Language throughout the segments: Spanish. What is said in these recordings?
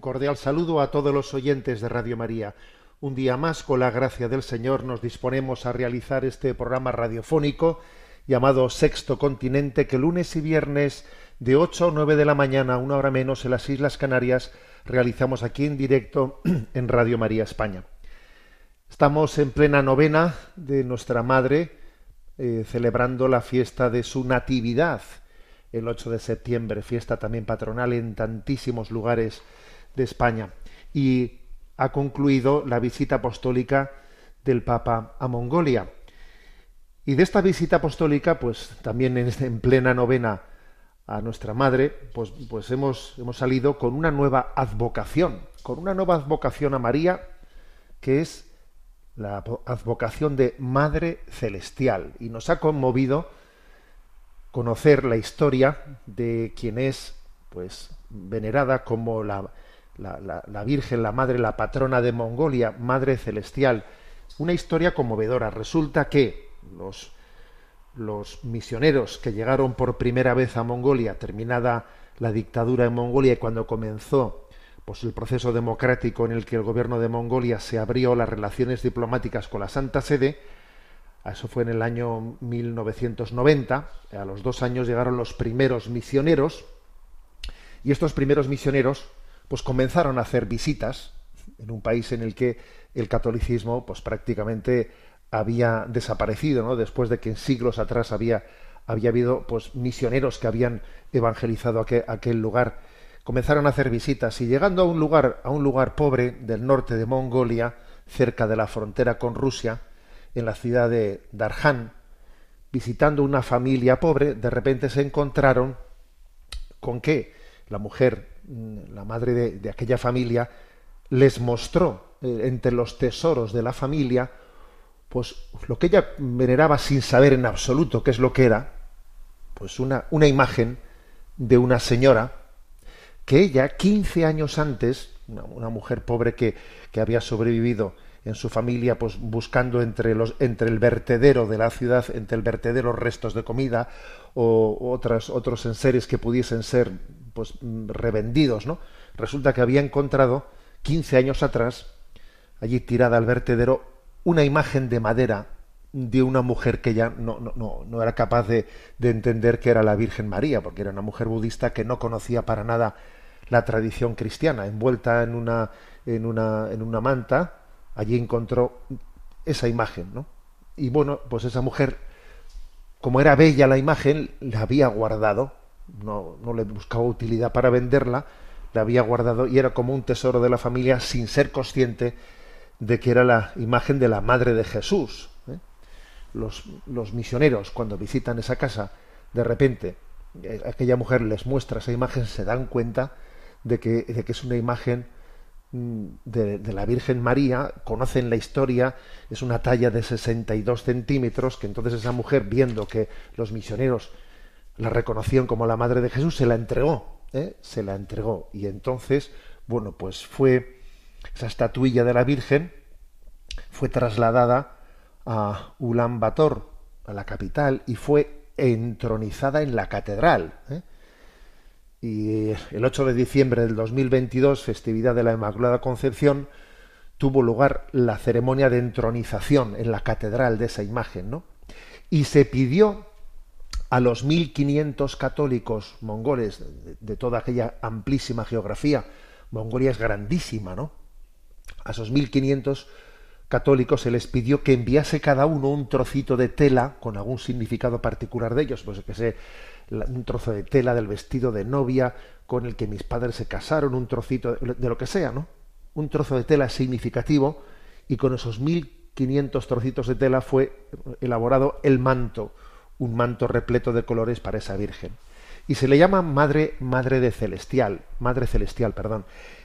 Un cordial saludo a todos los oyentes de Radio María. Un día más, con la gracia del Señor, nos disponemos a realizar este programa radiofónico llamado Sexto Continente, que lunes y viernes de 8 a 9 de la mañana, una hora menos, en las Islas Canarias, realizamos aquí en directo en Radio María España. Estamos en plena novena de nuestra Madre, eh, celebrando la fiesta de su Natividad, el 8 de septiembre, fiesta también patronal en tantísimos lugares de España. Y ha concluido la visita apostólica del Papa a Mongolia. Y de esta visita apostólica, pues también en, en plena novena a nuestra madre, pues, pues hemos, hemos salido con una nueva advocación, con una nueva advocación a María, que es la advocación de Madre Celestial. Y nos ha conmovido conocer la historia de quien es pues venerada como la, la, Virgen, la Madre, la patrona de Mongolia, Madre Celestial. Una historia conmovedora. Resulta que los, los misioneros que llegaron por primera vez a Mongolia, terminada la dictadura en Mongolia y cuando comenzó pues, el proceso democrático en el que el gobierno de Mongolia se abrió las relaciones diplomáticas con la Santa Sede, eso fue en el año 1990, a los dos años llegaron los primeros misioneros, y estos primeros misioneros pues comenzaron a hacer visitas en un país en el que el catolicismo pues prácticamente había desaparecido, ¿no? Después de que en siglos atrás había, había habido pues misioneros que habían evangelizado aquel, aquel lugar. Comenzaron a hacer visitas y llegando a un lugar, a un lugar pobre del norte de Mongolia, cerca de la frontera con Rusia, en la ciudad de Darhan, visitando una familia pobre, de repente se encontraron con que la mujer, la madre de, de aquella familia, les mostró eh, entre los tesoros de la familia, pues lo que ella veneraba sin saber en absoluto qué es lo que era, pues una, una imagen de una señora que ella, 15 años antes, una, una mujer pobre que, que había sobrevivido en su familia, pues buscando entre los, entre el vertedero de la ciudad, entre el vertedero restos de comida o otras, otros enseres que pudiesen ser pues revendidos, ¿no? Resulta que había encontrado 15 años atrás, allí tirada al vertedero, una imagen de madera de una mujer que ya no, no, no, no era capaz de, de, entender que era la Virgen María, porque era una mujer budista que no conocía para nada la tradición cristiana, envuelta en una, en una, en una manta, allí encontró esa imagen, ¿no? Y bueno, pues esa mujer, como era bella la imagen, la había guardado, no, le buscaba utilidad para venderla, la había guardado y era como un tesoro de la familia sin ser consciente de que era la imagen de la madre de Jesús. ¿eh? Los, los, misioneros, cuando visitan esa casa, de repente eh, aquella mujer les muestra esa imagen, se dan cuenta de que, de que es una imagen mm, de, de, la Virgen María, conocen la historia, es una talla de 62 centímetros, que entonces esa mujer, viendo que los misioneros la reconocían como la madre de Jesús, se la entregó, ¿eh? se la entregó. Y entonces, bueno, pues fue esa estatuilla de la Virgen, fue trasladada a Ulan Bator, a la capital, y fue entronizada en la catedral. ¿eh? Y el 8 de diciembre del 2022, festividad de la Inmaculada Concepción, tuvo lugar la ceremonia de entronización en la catedral de esa imagen, ¿no? Y se pidió a los 1.500 católicos mongoles de, de, toda aquella amplísima geografía, Mongolia es grandísima, ¿no? A esos 1.500 católicos se les pidió que enviase cada uno un trocito de tela con algún significado particular de ellos, pues que sé, un trozo de tela del vestido de novia con el que mis padres se casaron, un trocito de lo que sea, ¿no? Un trozo de tela significativo y con esos 1500 trocitos de tela fue elaborado el manto, un manto repleto de colores para esa virgen. Y se le llama madre madre de celestial, madre celestial, perdón,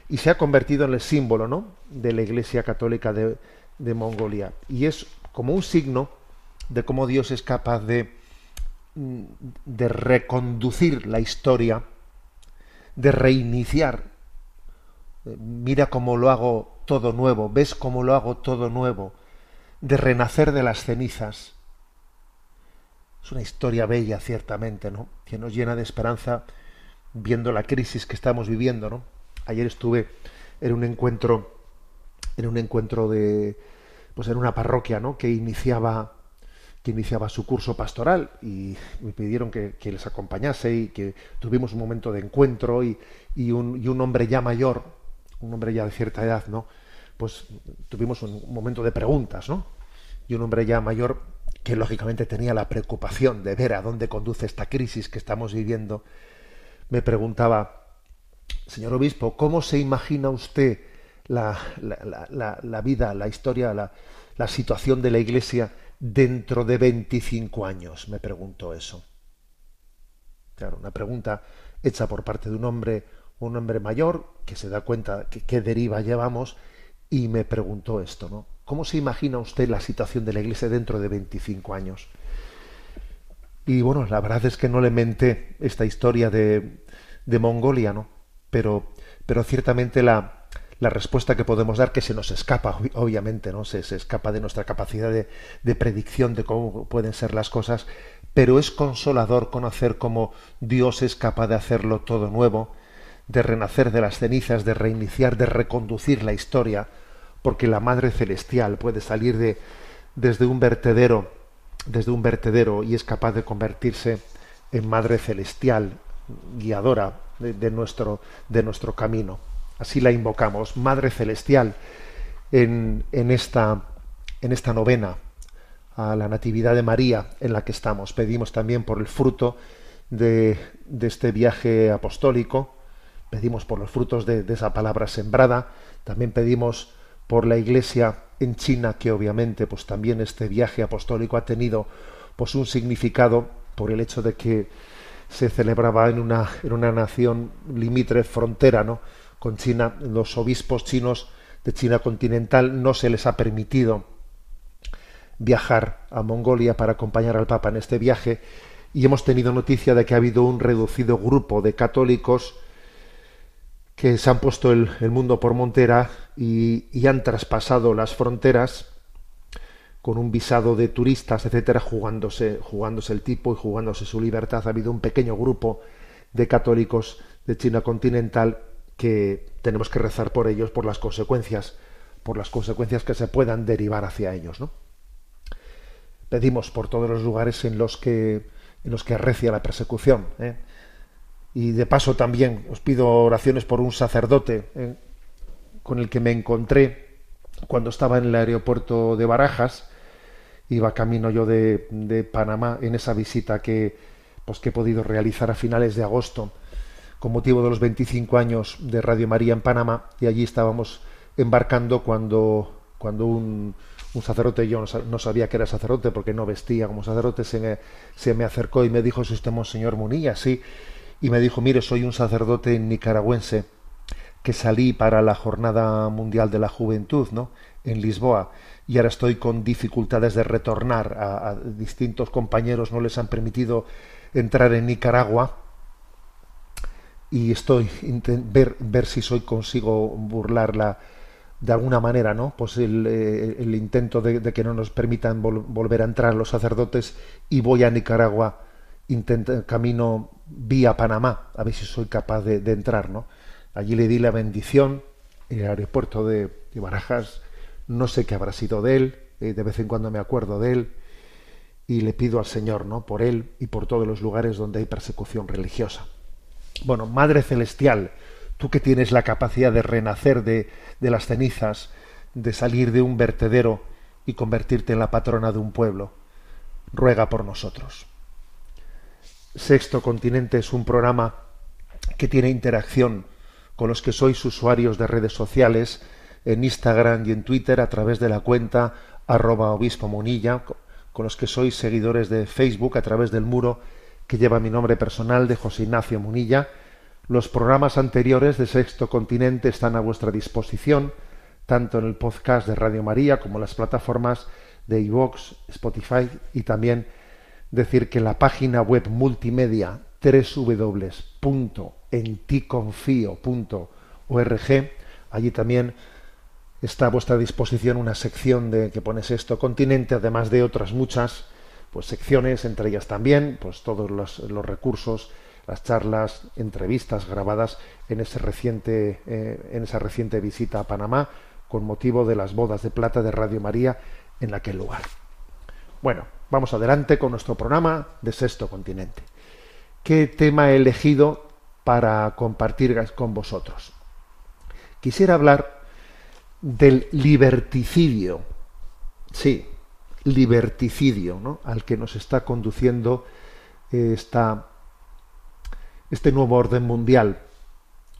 y se ha convertido en el símbolo, ¿no? de la Iglesia Católica de, de Mongolia. Y es como un signo de cómo Dios es capaz de, mm, de reconducir la historia, de reiniciar. Mira cómo lo hago todo nuevo, ves cómo lo hago todo nuevo, de renacer de las cenizas. Es una historia bella, ciertamente, ¿no? Que nos llena de esperanza viendo la crisis que estamos viviendo, ¿no? Ayer estuve en un encuentro en un encuentro de pues en una parroquia ¿no? que iniciaba que iniciaba su curso pastoral y me pidieron que, les acompañase y que tuvimos un momento de encuentro y, y, un, y, un, hombre ya mayor, un hombre ya de cierta edad, ¿no? Pues tuvimos un, momento de preguntas, ¿no? Y un hombre ya mayor que lógicamente tenía la preocupación de ver a dónde conduce esta crisis que estamos viviendo, me preguntaba, señor obispo, ¿cómo se imagina usted la, la, vida, la historia, la, situación de la Iglesia dentro de 25 años? Me pregunto eso. Claro, una pregunta hecha por parte de un hombre, un hombre mayor que se da cuenta que qué deriva llevamos y me preguntó esto, ¿no? ¿Cómo se imagina usted la situación de la Iglesia dentro de 25 años? Y bueno, la verdad es que no le menté esta historia de, de Mongolia, ¿no? Pero, pero ciertamente la, la respuesta que podemos dar que se nos escapa, obviamente, ¿no? Se, se escapa de nuestra capacidad de, de, predicción de cómo pueden ser las cosas, pero es consolador conocer cómo Dios es capaz de hacerlo todo nuevo, de renacer de las cenizas, de reiniciar, de reconducir la historia, porque la Madre Celestial puede salir de, desde un vertedero, desde un vertedero y es capaz de convertirse en Madre Celestial, guiadora de, nuestro, de nuestro camino. Así la invocamos, Madre Celestial, en, en, esta, en esta novena a la Natividad de María en la que estamos. Pedimos también por el fruto de, de este viaje apostólico, pedimos por los frutos de, esa palabra sembrada, también pedimos por la Iglesia en China, que obviamente pues también este viaje apostólico ha tenido pues un significado por el hecho de que se celebraba en una, en una nación limítrofe frontera, ¿no? con China, los obispos chinos de China continental no se les ha permitido viajar a Mongolia para acompañar al Papa en este viaje y hemos tenido noticia de que ha habido un reducido grupo de católicos que se han puesto el, mundo por montera y, han traspasado las fronteras con un visado de turistas, etcétera, jugándose, jugándose el tipo y jugándose su libertad. Ha habido un pequeño grupo de católicos de China continental que tenemos que rezar por ellos, por las consecuencias, por las consecuencias que se puedan derivar hacia ellos, ¿no? Pedimos por todos los lugares en los que en los que arrecia la persecución. ¿eh? Y de paso también os pido oraciones por un sacerdote ¿eh? con el que me encontré cuando estaba en el aeropuerto de Barajas. Iba camino yo de, de Panamá en esa visita que, pues, que he podido realizar a finales de agosto con motivo de los 25 años de Radio María en Panamá y allí estábamos embarcando cuando, cuando un, un sacerdote, yo no, sabía que era sacerdote porque no vestía como sacerdote, se me, se me acercó y me dijo, ¿es usted Monseñor Munilla? Sí. Y me dijo, mire, soy un sacerdote nicaragüense que salí para la Jornada Mundial de la Juventud, ¿no? En Lisboa. Y ahora estoy con dificultades de retornar. a distintos compañeros no les han permitido entrar en Nicaragua y estoy ver ver si soy consigo burlarla de alguna manera no pues el, eh, intento de, que no nos permitan volver a entrar los sacerdotes y voy a Nicaragua intento camino vía Panamá a ver si soy capaz de, entrar no allí le di la bendición en el aeropuerto de, Barajas no sé qué habrá sido de él eh, de vez en cuando me acuerdo de él y le pido al Señor no por él y por todos los lugares donde hay persecución religiosa bueno, Madre Celestial, tú que tienes la capacidad de renacer de las cenizas, de salir de un vertedero y convertirte en la patrona de un pueblo. Ruega por nosotros. Sexto Continente es un programa que tiene interacción con los que sois usuarios de redes sociales en Instagram y en Twitter a través de la cuenta arroba obispo monilla, con los que sois seguidores de Facebook a través del muro que lleva mi nombre personal de José Ignacio Munilla. Los programas anteriores de Sexto Continente están a vuestra disposición, tanto en el podcast de Radio María como en las plataformas de iVox, Spotify y también decir que la página web multimedia www.enticonfio.org, allí también está a vuestra disposición una sección de que pone Sexto Continente, además de otras muchas pues secciones, entre ellas también, pues todos los, recursos, las charlas, entrevistas grabadas en ese reciente, eh, en esa reciente visita a Panamá con motivo de las bodas de plata de Radio María en aquel lugar. Bueno, vamos adelante con nuestro programa de Sexto Continente. ¿Qué tema he elegido para compartir con vosotros? Quisiera hablar del liberticidio. Sí, liberticidio, ¿no? Al que nos está conduciendo eh, esta, este nuevo orden mundial,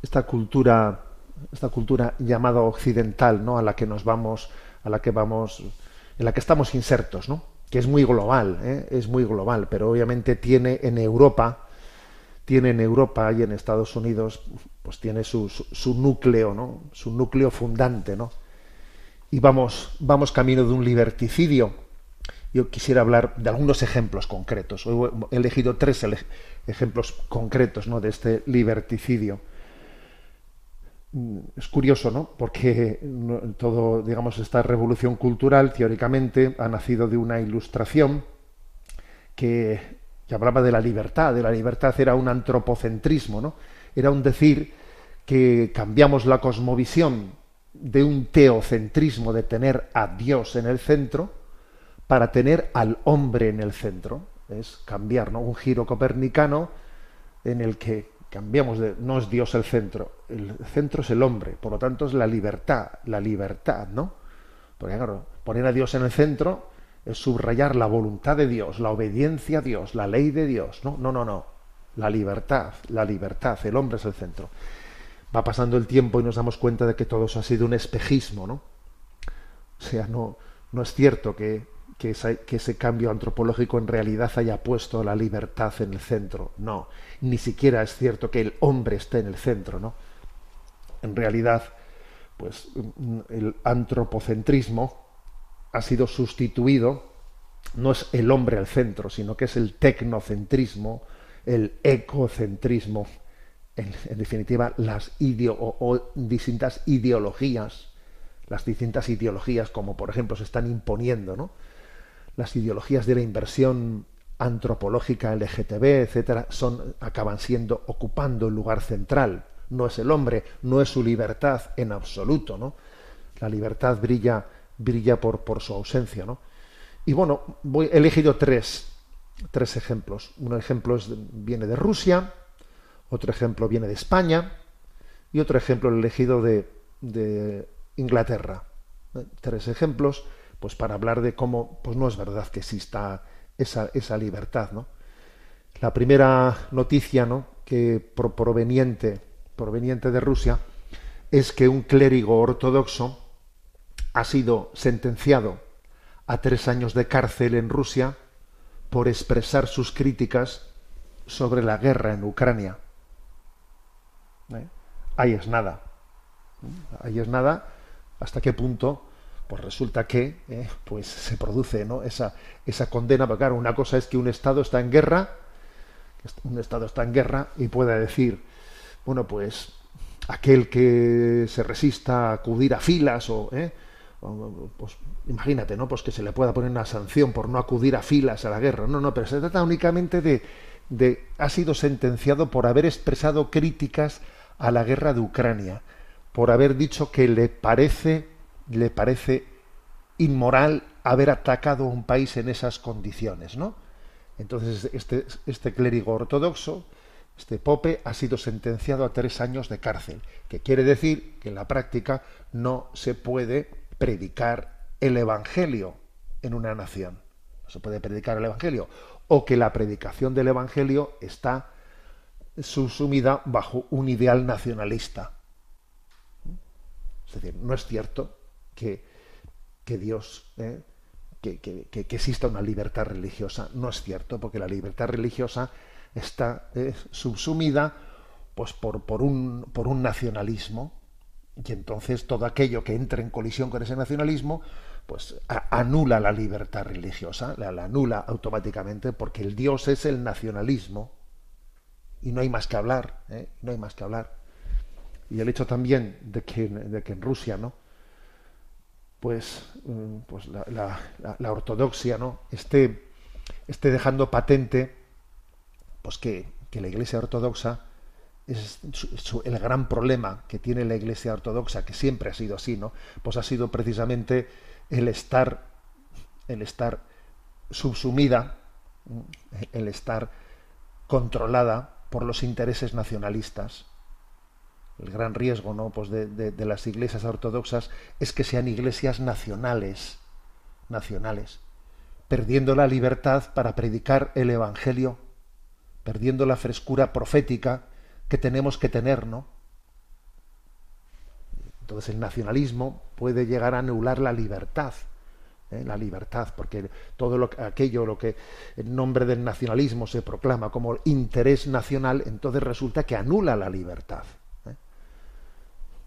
esta cultura, esta cultura llamada occidental, ¿no? A la que nos vamos, a la que vamos, en la que estamos insertos, ¿no? Que es muy global, ¿eh? es muy global, pero obviamente tiene en Europa, tiene en Europa y en Estados Unidos, pues tiene su, su, núcleo, ¿no? Su núcleo fundante, ¿no? Y vamos, vamos camino de un liberticidio. Yo quisiera hablar de algunos ejemplos concretos. he elegido tres ejemplos concretos ¿no? de este liberticidio. Mm, es curioso, ¿no? Porque todo, digamos, esta revolución cultural, teóricamente, ha nacido de una ilustración que que hablaba de la libertad, de la libertad era un antropocentrismo, ¿no? Era un decir que cambiamos la cosmovisión de un teocentrismo de tener a Dios en el centro para tener al hombre en el centro. Es cambiar, ¿no? Un giro copernicano en el que cambiamos de no es Dios el centro, el centro es el hombre, por lo tanto es la libertad, la libertad, ¿no? Porque claro, poner a Dios en el centro es subrayar la voluntad de Dios, la obediencia a Dios, la ley de Dios. No, no, no, no. La libertad, la libertad, el hombre es el centro. Va pasando el tiempo y nos damos cuenta de que todo eso ha sido un espejismo, ¿no? O sea, no, no es cierto que, que, ese, cambio antropológico en realidad haya puesto la libertad en el centro. No, ni siquiera es cierto que el hombre esté en el centro, ¿no? En realidad, pues el antropocentrismo, ha sido sustituido, no es el hombre al centro, sino que es el tecnocentrismo, el ecocentrismo, en, definitiva, las distintas ideologías, las distintas ideologías, como por ejemplo se están imponiendo, ¿no? Las ideologías de la inversión antropológica, LGTB, etcétera, son, acaban siendo, ocupando el lugar central. No es el hombre, no es su libertad en absoluto, ¿no? La libertad brilla brilla por, por su ausencia. ¿no? Y bueno, voy, he elegido tres, tres ejemplos. Un ejemplo viene de Rusia, otro ejemplo viene de España y otro ejemplo elegido de, de Inglaterra. Tres ejemplos pues para hablar de cómo pues no es verdad que exista esa, esa libertad. ¿no? La primera noticia ¿no? que proveniente, proveniente de Rusia es que un clérigo ortodoxo ha sido sentenciado a tres años de cárcel en Rusia por expresar sus críticas sobre la guerra en Ucrania. ¿Eh? Ahí es nada. Ahí es nada hasta qué punto pues resulta que eh, pues se produce ¿no? esa, esa condena. Porque claro, una cosa es que un Estado está en guerra, un Estado está en guerra y pueda decir, bueno, pues aquel que se resista a acudir a filas o... ¿eh? pues imagínate, ¿no? Pues que se le pueda poner una sanción por no acudir a filas a la guerra. No, no, pero se trata únicamente de, de ha sido sentenciado por haber expresado críticas a la guerra de Ucrania, por haber dicho que le parece le parece inmoral haber atacado a un país en esas condiciones, ¿no? Entonces este, este clérigo ortodoxo, este Pope, ha sido sentenciado a tres años de cárcel, que quiere decir que en la práctica no se puede predicar el Evangelio en una nación. No se puede predicar el Evangelio. O que la predicación del Evangelio está subsumida bajo un ideal nacionalista. Es decir, no es cierto que, que Dios, eh, que, que, que, exista una libertad religiosa. No es cierto, porque la libertad religiosa está subsumida pues, por, por, un, por un nacionalismo. Y entonces todo aquello que entre en colisión con ese nacionalismo, pues anula la libertad religiosa, la, la anula automáticamente, porque el Dios es el nacionalismo y no hay más que hablar, ¿eh? no hay más que hablar. Y el hecho también de que, de que en Rusia, ¿no? Pues, mm, pues la, ortodoxia, ¿no? Esté, esté dejando patente, pues que, que la Iglesia ortodoxa es el gran problema que tiene la Iglesia ortodoxa, que siempre ha sido así, ¿no? Pues ha sido precisamente el estar, el estar subsumida, el estar controlada por los intereses nacionalistas. El gran riesgo ¿no? pues de, las iglesias ortodoxas es que sean iglesias nacionales, nacionales, perdiendo la libertad para predicar el Evangelio, perdiendo la frescura profética que tenemos que tener, ¿no? Entonces el nacionalismo puede llegar a anular la libertad ¿eh? la libertad, porque todo lo, aquello lo que en nombre del nacionalismo se proclama como interés nacional, entonces resulta que anula la libertad.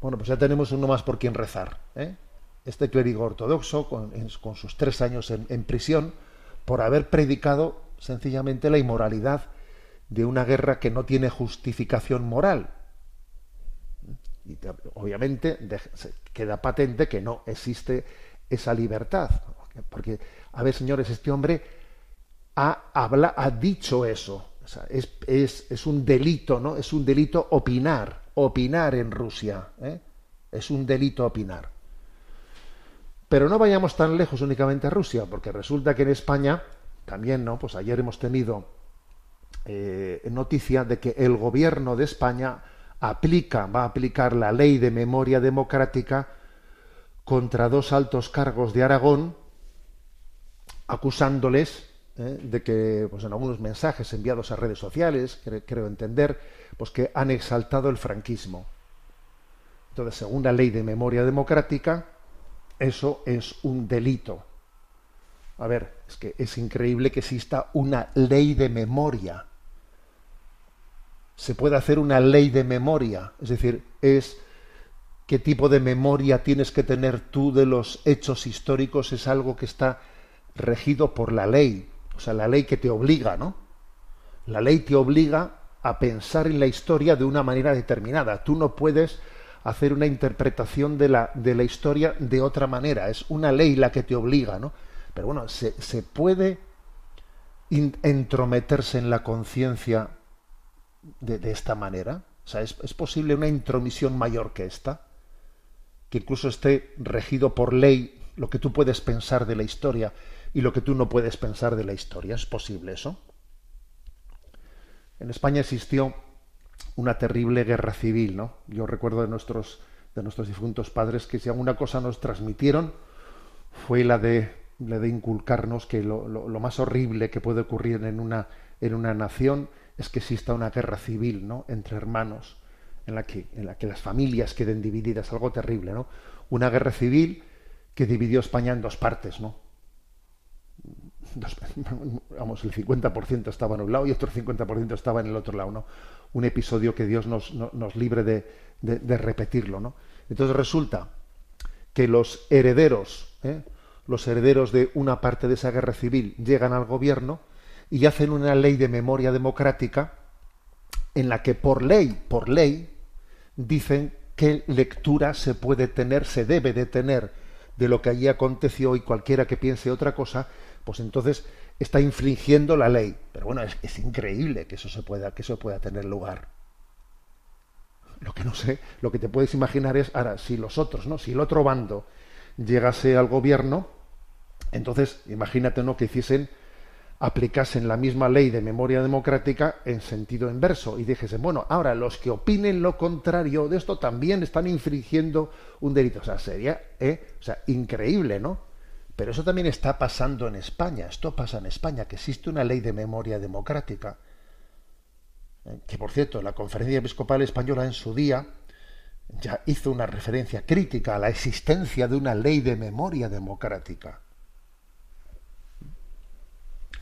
Bueno, pues ya tenemos uno más por quien rezar. ¿eh? Este clérigo ortodoxo, con, sus tres años en, en prisión, por haber predicado sencillamente la inmoralidad de una guerra que no tiene justificación moral. Y obviamente queda patente que no existe esa libertad. Porque, a ver, señores, este hombre ha, habla, ha dicho eso. es, es, es, un delito, ¿no? Es un delito opinar, opinar en Rusia. ¿eh? Es un delito opinar. Pero no vayamos tan lejos únicamente a Rusia, porque resulta que en España también, ¿no? Pues ayer hemos tenido eh, noticia de que el gobierno de España aplica, va a aplicar la ley de memoria democrática contra dos altos cargos de Aragón, acusándoles eh, de que, pues en algunos mensajes enviados a redes sociales, creo entender, pues que han exaltado el franquismo. Entonces, según la ley de memoria democrática, eso es un delito. A ver, es que es increíble que exista una ley de memoria. Se puede hacer una ley de memoria, es decir, es qué tipo de memoria tienes que tener tú de los hechos históricos es algo que está regido por la ley, o sea, la ley que te obliga, ¿no? La ley te obliga a pensar en la historia de una manera determinada. Tú no puedes hacer una interpretación de la, de la historia de otra manera. Es una ley la que te obliga, ¿no? Pero bueno, se, se puede entrometerse en la conciencia de, de, esta manera. O sea, ¿es, ¿es posible una intromisión mayor que esta? que incluso esté regido por ley lo que tú puedes pensar de la historia y lo que tú no puedes pensar de la historia. ¿Es posible eso? En España existió una terrible guerra civil, ¿no? Yo recuerdo de nuestros, de nuestros difuntos padres que si alguna cosa nos transmitieron fue la de, la de inculcarnos que lo, lo, más horrible que puede ocurrir en una, en una nación es que exista una guerra civil, ¿no? Entre hermanos en la que, en la que las familias queden divididas, algo terrible, ¿no? Una guerra civil que dividió España en dos partes, ¿no? Vamos, el 50% estaba en un lado y otro 50% estaba en el otro lado, ¿no? Un episodio que Dios nos, no, nos libre de, de, de, repetirlo, ¿no? Entonces resulta que los herederos, ¿eh? los herederos de una parte de esa guerra civil llegan al gobierno y hacen una ley de memoria democrática en la que por ley, por ley, dicen qué lectura se puede tener, se debe de tener de lo que allí aconteció y cualquiera que piense otra cosa, pues entonces está infringiendo la ley. Pero bueno, es, increíble que eso se pueda, que eso pueda tener lugar. Lo que no sé, lo que te puedes imaginar es, ahora, si los otros, ¿no? Si el otro bando llegase al gobierno, entonces imagínate, ¿no? Que hiciesen aplicasen la misma ley de memoria democrática en sentido inverso y dijesen, bueno, ahora los que opinen lo contrario de esto también están infringiendo un delito. O sea, sería ¿eh? o sea, increíble, ¿no? Pero eso también está pasando en España. Esto pasa en España, que existe una ley de memoria democrática. ¿eh? Que, por cierto, la Conferencia Episcopal Española en su día ya hizo una referencia crítica a la existencia de una ley de memoria democrática.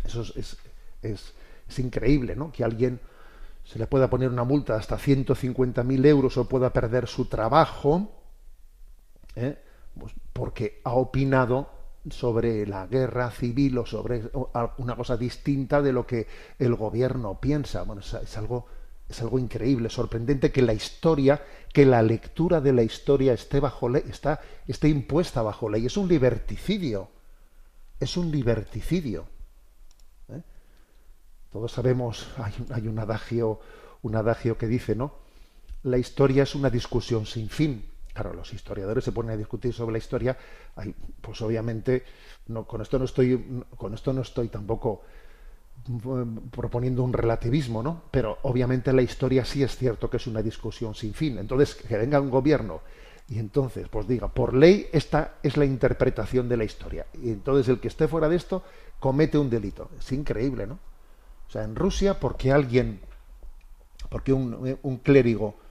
Eso es, es, increíble, ¿no? Que alguien se le pueda poner una multa hasta 150.000 euros o pueda perder su trabajo ¿eh? pues porque ha opinado sobre la guerra civil o sobre una cosa distinta de lo que el gobierno piensa. Bueno, es, algo es algo increíble, sorprendente que la historia, que la lectura de la historia esté bajo ley, está, esté impuesta bajo ley. Es un liberticidio. Es un liberticidio. Todos sabemos, hay, un adagio, un adagio que dice, ¿no? La historia es una discusión sin fin. Claro, los historiadores se ponen a discutir sobre la historia, pues obviamente con esto no estoy, con esto no estoy tampoco mm, proponiendo un relativismo, ¿no? Pero obviamente la historia sí es cierto que es una discusión sin fin. Entonces, que venga un gobierno y entonces, pues diga, por ley esta es la interpretación de la historia. Y entonces el que esté fuera de esto comete un delito. Es increíble, ¿no? O sea, en Rusia, porque alguien, porque un, clérigo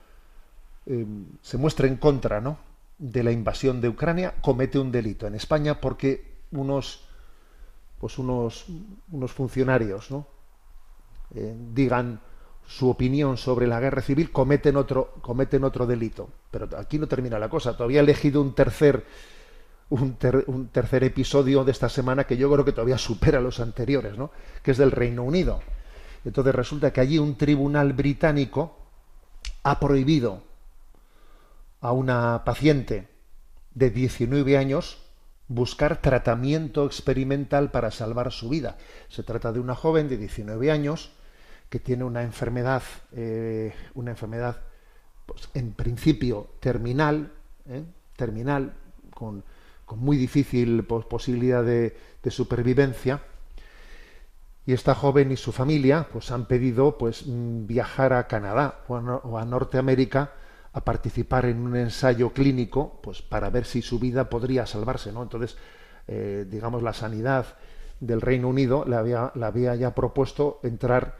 eh, se muestra en contra ¿no? de la invasión de Ucrania, comete un delito. En España, porque unos, pues unos, unos funcionarios ¿no? Eh, digan su opinión sobre la guerra civil, cometen otro, cometen otro delito. Pero aquí no termina la cosa. Todavía he elegido un tercer, un, tercer episodio de esta semana que yo creo que todavía supera los anteriores, ¿no? que es del Reino Unido. Entonces resulta que allí un tribunal británico ha prohibido a una paciente de 19 años buscar tratamiento experimental para salvar su vida. Se trata de una joven de 19 años que tiene una enfermedad, eh, una enfermedad, pues, en principio terminal, ¿eh? terminal, con, muy difícil posibilidad de supervivencia, y esta joven y su familia pues han pedido pues mm, viajar a Canadá o a, Norteamérica a participar en un ensayo clínico pues para ver si su vida podría salvarse no entonces eh, digamos la sanidad del Reino Unido le había, le había ya propuesto entrar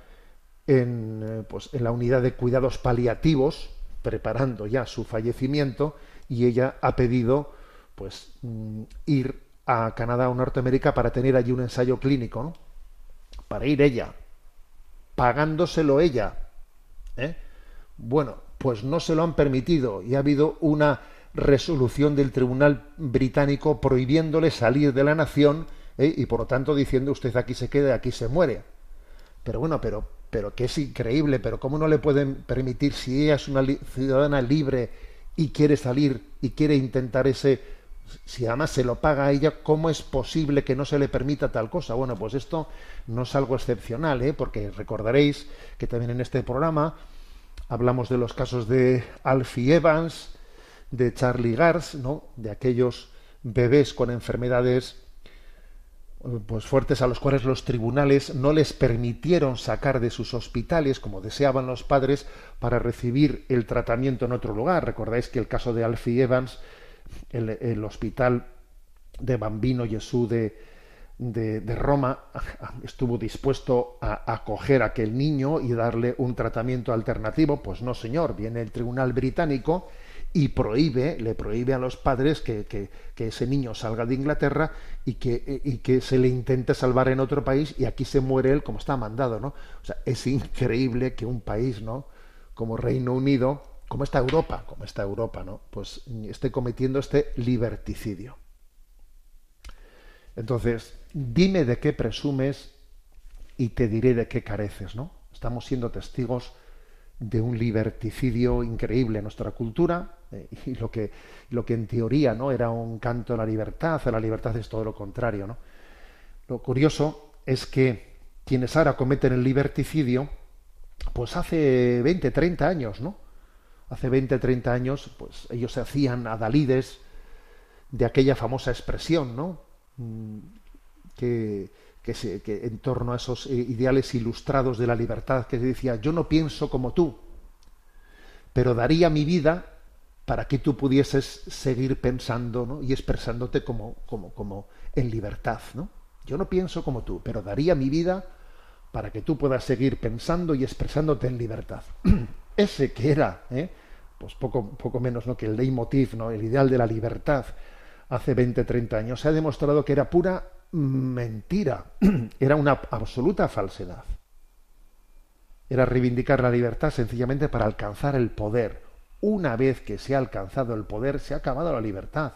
en, eh, pues, en la unidad de cuidados paliativos preparando ya su fallecimiento y ella ha pedido pues mm, ir a Canadá o Norteamérica para tener allí un ensayo clínico para ir ella, pagándoselo ella. ¿eh? Bueno, pues no se lo han permitido y ha habido una resolución del Tribunal británico prohibiéndole salir de la nación ¿eh? y por lo tanto diciendo usted aquí se queda, aquí se muere. Pero bueno, pero, pero que es increíble, pero ¿cómo no le pueden permitir si ella es una ciudadana libre y quiere salir y quiere intentar ese si además se lo paga a ella, ¿cómo es posible que no se le permita tal cosa? Bueno, pues esto no es algo excepcional, ¿eh? porque recordaréis que también en este programa hablamos de los casos de Alfie Evans, de Charlie Gars, ¿no? de aquellos bebés con enfermedades pues fuertes a los cuales los tribunales no les permitieron sacar de sus hospitales como deseaban los padres para recibir el tratamiento en otro lugar. Recordáis que el caso de Alfie Evans el, hospital de Bambino Jesús de, de, Roma estuvo dispuesto a acoger a aquel niño y darle un tratamiento alternativo. Pues no, señor, viene el tribunal británico y prohíbe, le prohíbe a los padres que, que, ese niño salga de Inglaterra y que, y que se le intente salvar en otro país y aquí se muere él como está mandado, ¿no? O sea, es increíble que un país, ¿no? Como Reino Unido, como está Europa, como está Europa, ¿no? Pues esté cometiendo este liberticidio. Entonces, dime de qué presumes y te diré de qué careces, ¿no? Estamos siendo testigos de un liberticidio increíble en nuestra cultura eh, y lo que, lo que en teoría no era un canto a la libertad, a la libertad es todo lo contrario, ¿no? Lo curioso es que quienes ahora cometen el liberticidio, pues hace 20, 30 años, ¿no? hace 20, 30 años, pues ellos se hacían adalides de aquella famosa expresión, ¿no? Que, que, que en torno a esos eh, ideales ilustrados de la libertad, que decía, yo no pienso como tú, pero daría mi vida para que tú pudieses seguir pensando ¿no? y expresándote como, como, como en libertad. ¿no? Yo no pienso como tú, pero daría mi vida para que tú puedas seguir pensando y expresándote en libertad. Ese que era, ¿eh? pues poco, poco menos ¿no? que el leitmotiv, ¿no? el ideal de la libertad, hace 20, 30 años, se ha demostrado que era pura mentira, era una absoluta falsedad. Era reivindicar la libertad sencillamente para alcanzar el poder. Una vez que se ha alcanzado el poder, se ha acabado la libertad.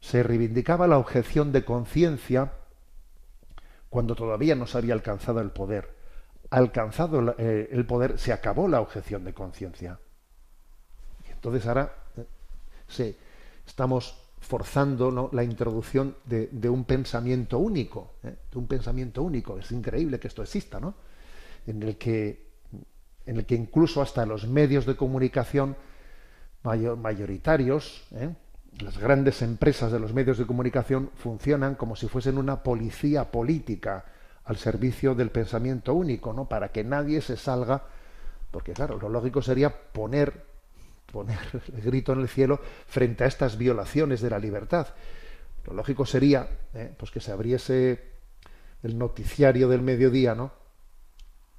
Se reivindicaba la objeción de conciencia cuando todavía no se había alcanzado el poder. Alcanzado eh, el poder, se acabó la objeción de conciencia. Entonces ahora eh, estamos forzando la introducción de, un pensamiento único, ¿eh? un pensamiento único. Es increíble que esto exista, ¿no? En el que, en el que incluso hasta los medios de comunicación mayoritarios, las grandes empresas de los medios de comunicación funcionan como si fuesen una policía política al servicio del pensamiento único, ¿no? Para que nadie se salga, porque claro, lo lógico sería poner poner el grito en el cielo frente a estas violaciones de la libertad. Lo lógico sería, ¿eh? pues que se abriese el noticiario del mediodía, ¿no?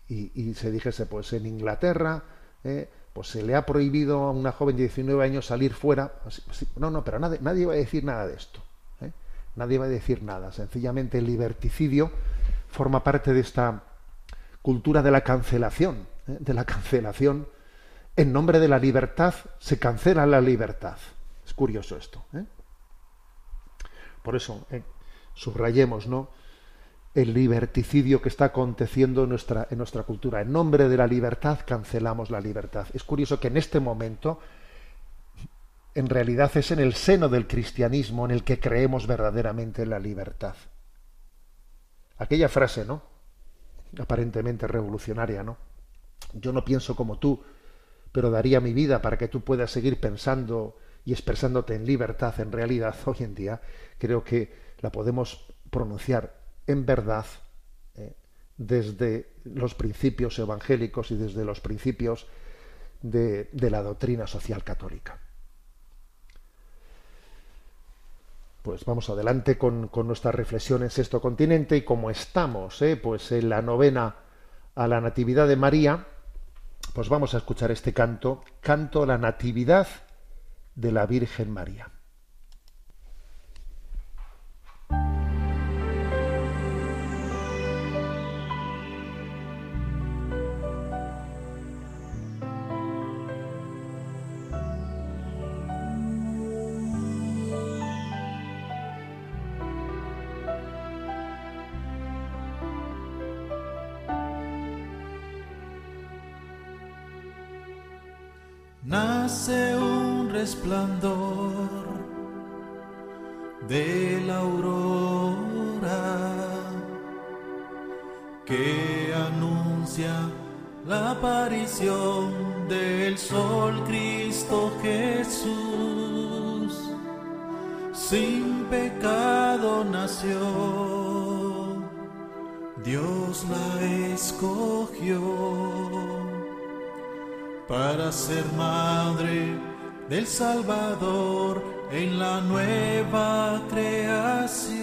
Y, se dijese, pues en Inglaterra, ¿eh? pues se le ha prohibido a una joven de 19 años salir fuera. No, no, pero nadie, nadie va a decir nada de esto. ¿eh? Nadie va a decir nada. Sencillamente el liberticidio forma parte de esta cultura de la cancelación, de la cancelación. En nombre de la libertad se cancela la libertad. Es curioso esto. ¿eh? Por eso, subrayemos, ¿no? el liberticidio que está aconteciendo en nuestra, en nuestra cultura. En nombre de la libertad cancelamos la libertad. Es curioso que en este momento, en realidad es en el seno del cristianismo en el que creemos verdaderamente en la libertad. Aquella frase, ¿no? Aparentemente revolucionaria, ¿no? Yo no pienso como tú, pero daría mi vida para que tú puedas seguir pensando y expresándote en libertad. En realidad, hoy en día, creo que la podemos pronunciar en verdad eh, desde los principios evangélicos y desde los principios de, la doctrina social católica. Pues vamos adelante con, nuestra reflexión en sexto continente y como estamos eh, pues en la novena a la Natividad de María, pues vamos a escuchar este canto, canto la Natividad de la Virgen María. Nace un resplandor de la aurora que anuncia la aparición del sol Cristo Jesús. Sin pecado nació, Dios la escogió para ser madre del Salvador en la nueva creación.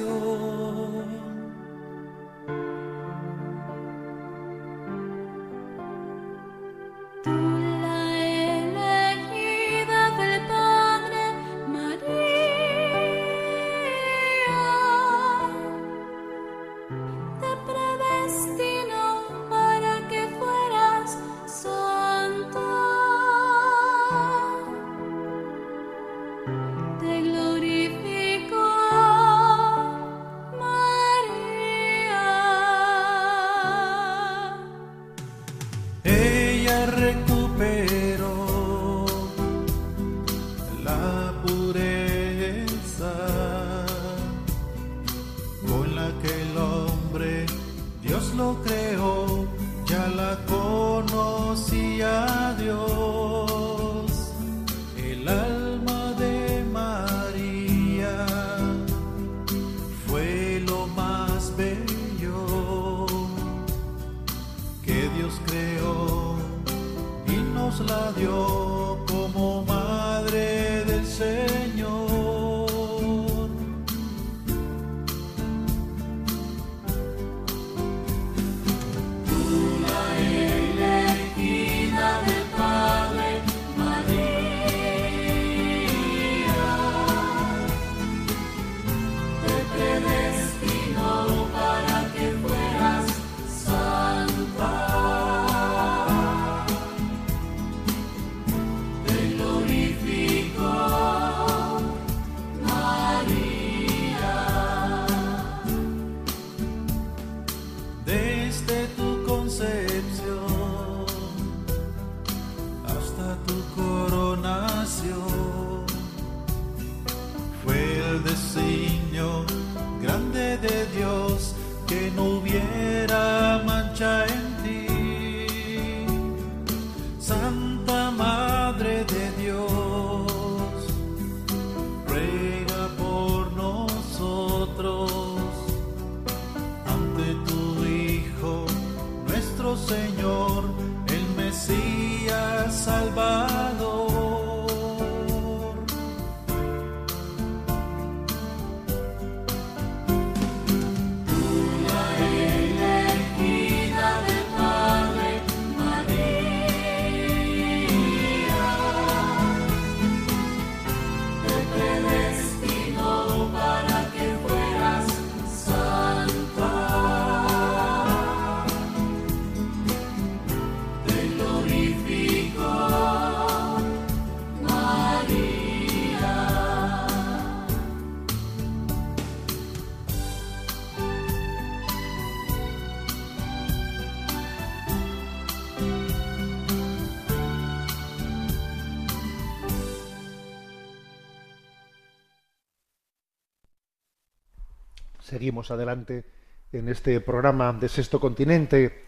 Seguimos adelante en este programa de Sexto Continente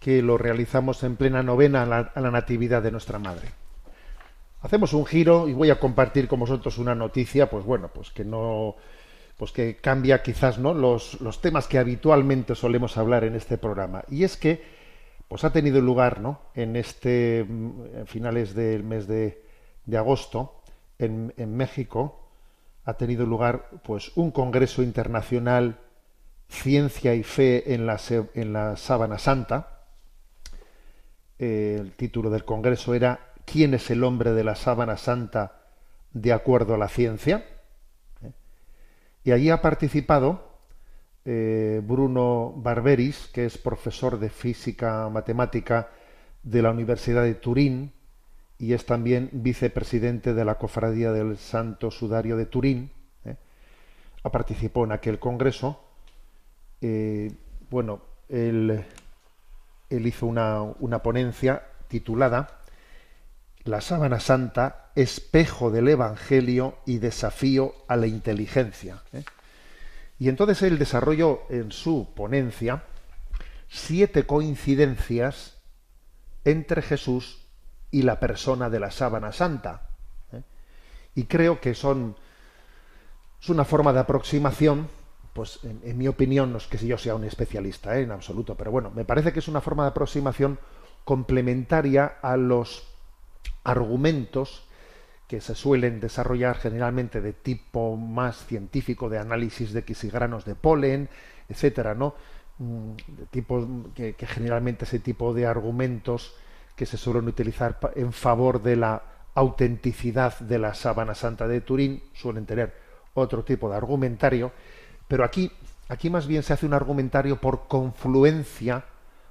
que lo realizamos en plena novena a la, Natividad de nuestra Madre. Hacemos un giro y voy a compartir con vosotros una noticia, pues bueno, pues que no, pues que cambia quizás no los, los temas que habitualmente solemos hablar en este programa. Y es que, pues ha tenido lugar, ¿no? En este en finales del mes de, de agosto, en, en México, ha tenido lugar pues un congreso internacional ciencia y fe en la, en la sábana santa. El título del congreso era quién es el hombre de la sábana santa de acuerdo a la ciencia y allí ha participado eh, Bruno Barberis que es profesor de física matemática de la Universidad de Turín y es también vicepresidente de la Cofradía del Santo Sudario de Turín. ¿eh? Participó en aquel congreso. Eh, bueno, él, él hizo una, una, ponencia titulada La sábana santa, espejo del Evangelio y desafío a la inteligencia. ¿eh? Y entonces él desarrolló en su ponencia siete coincidencias entre Jesús y la persona de la sábana santa. ¿eh? Y creo que son es una forma de aproximación, pues en, mi opinión, no es que si yo sea un especialista ¿eh? en absoluto, pero bueno, me parece que es una forma de aproximación complementaria a los argumentos que se suelen desarrollar generalmente de tipo más científico, de análisis de quisigranos de polen, etcétera, ¿no? Que, que generalmente ese tipo de argumentos que se suelen utilizar en favor de la autenticidad de la sábana santa de Turín suelen tener otro tipo de argumentario, pero aquí, aquí más bien se hace un argumentario por confluencia,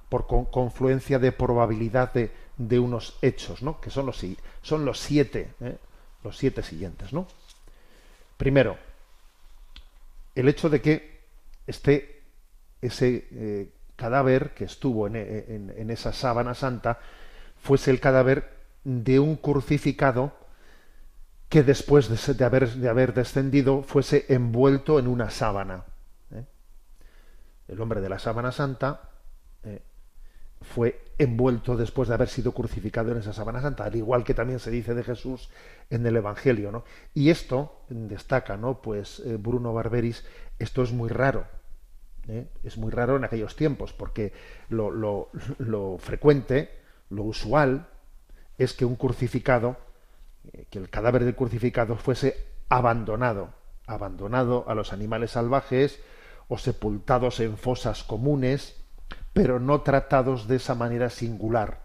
por con, confluencia de probabilidad de, de, unos hechos, ¿no? que son los, son los siete, ¿eh? los siete siguientes. ¿no? Primero, el hecho de que esté ese eh, cadáver que estuvo en, en esa sábana santa fuese el cadáver de un crucificado que después de, haber, de haber, descendido fuese envuelto en una sábana. ¿eh? El hombre de la sábana santa eh, fue envuelto después de haber sido crucificado en esa sábana santa, al igual que también se dice de Jesús en el Evangelio. ¿no? Y esto destaca, ¿no? Pues eh, Bruno Barberis, esto es muy raro. Es muy raro en aquellos tiempos, porque lo frecuente, lo usual, es que un crucificado, eh, que el cadáver del crucificado fuese abandonado, abandonado a los animales salvajes o sepultados en fosas comunes, pero no tratados de esa manera singular,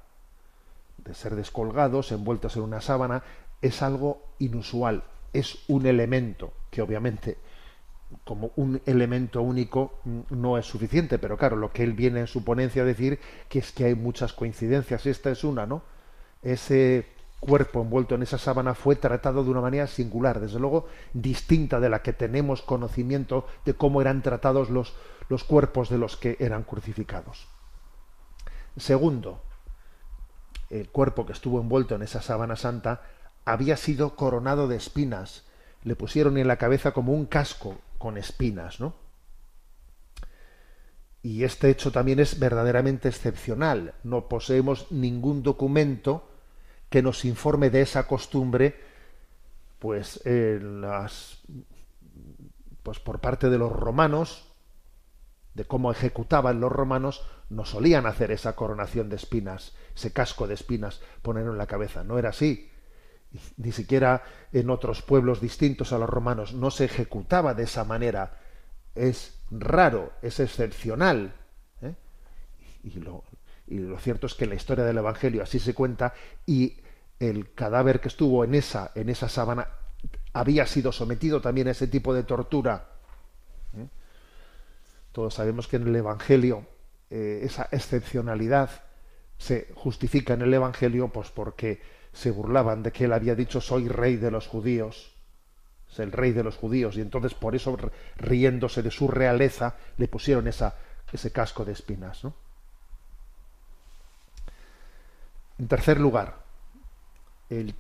de ser descolgados, envueltos en una sábana, es algo inusual, es un elemento que obviamente como un elemento único mm, no es suficiente, pero claro, lo que él viene en su ponencia a decir que es que hay muchas coincidencias, esta es una, ¿no? Ese cuerpo envuelto en esa sábana fue tratado de una manera singular, desde luego distinta de la que tenemos conocimiento de cómo eran tratados los, los cuerpos de los que eran crucificados. Segundo, el cuerpo que estuvo envuelto en esa sábana santa había sido coronado de espinas, le pusieron en la cabeza como un casco con espinas, ¿no? Y este hecho también es verdaderamente excepcional. No poseemos ningún documento que nos informe de esa costumbre, pues, las, pues por parte de los romanos, de cómo ejecutaban los romanos, no solían hacer esa coronación de espinas, ese casco de espinas, ponerlo en la cabeza. No era así ni siquiera en otros pueblos distintos a los romanos no se ejecutaba de esa manera. Es raro, es excepcional. ¿eh? Y, lo, y, lo, cierto es que en la historia del Evangelio así se cuenta y el cadáver que estuvo en esa, en esa sábana había sido sometido también a ese tipo de tortura. ¿eh? Todos sabemos que en el Evangelio eh, esa excepcionalidad se justifica en el Evangelio pues porque se burlaban de que él había dicho soy rey de los judíos, es el rey de los judíos, y entonces por eso riéndose de su realeza le pusieron esa, ese casco de espinas. ¿no? En tercer lugar, el,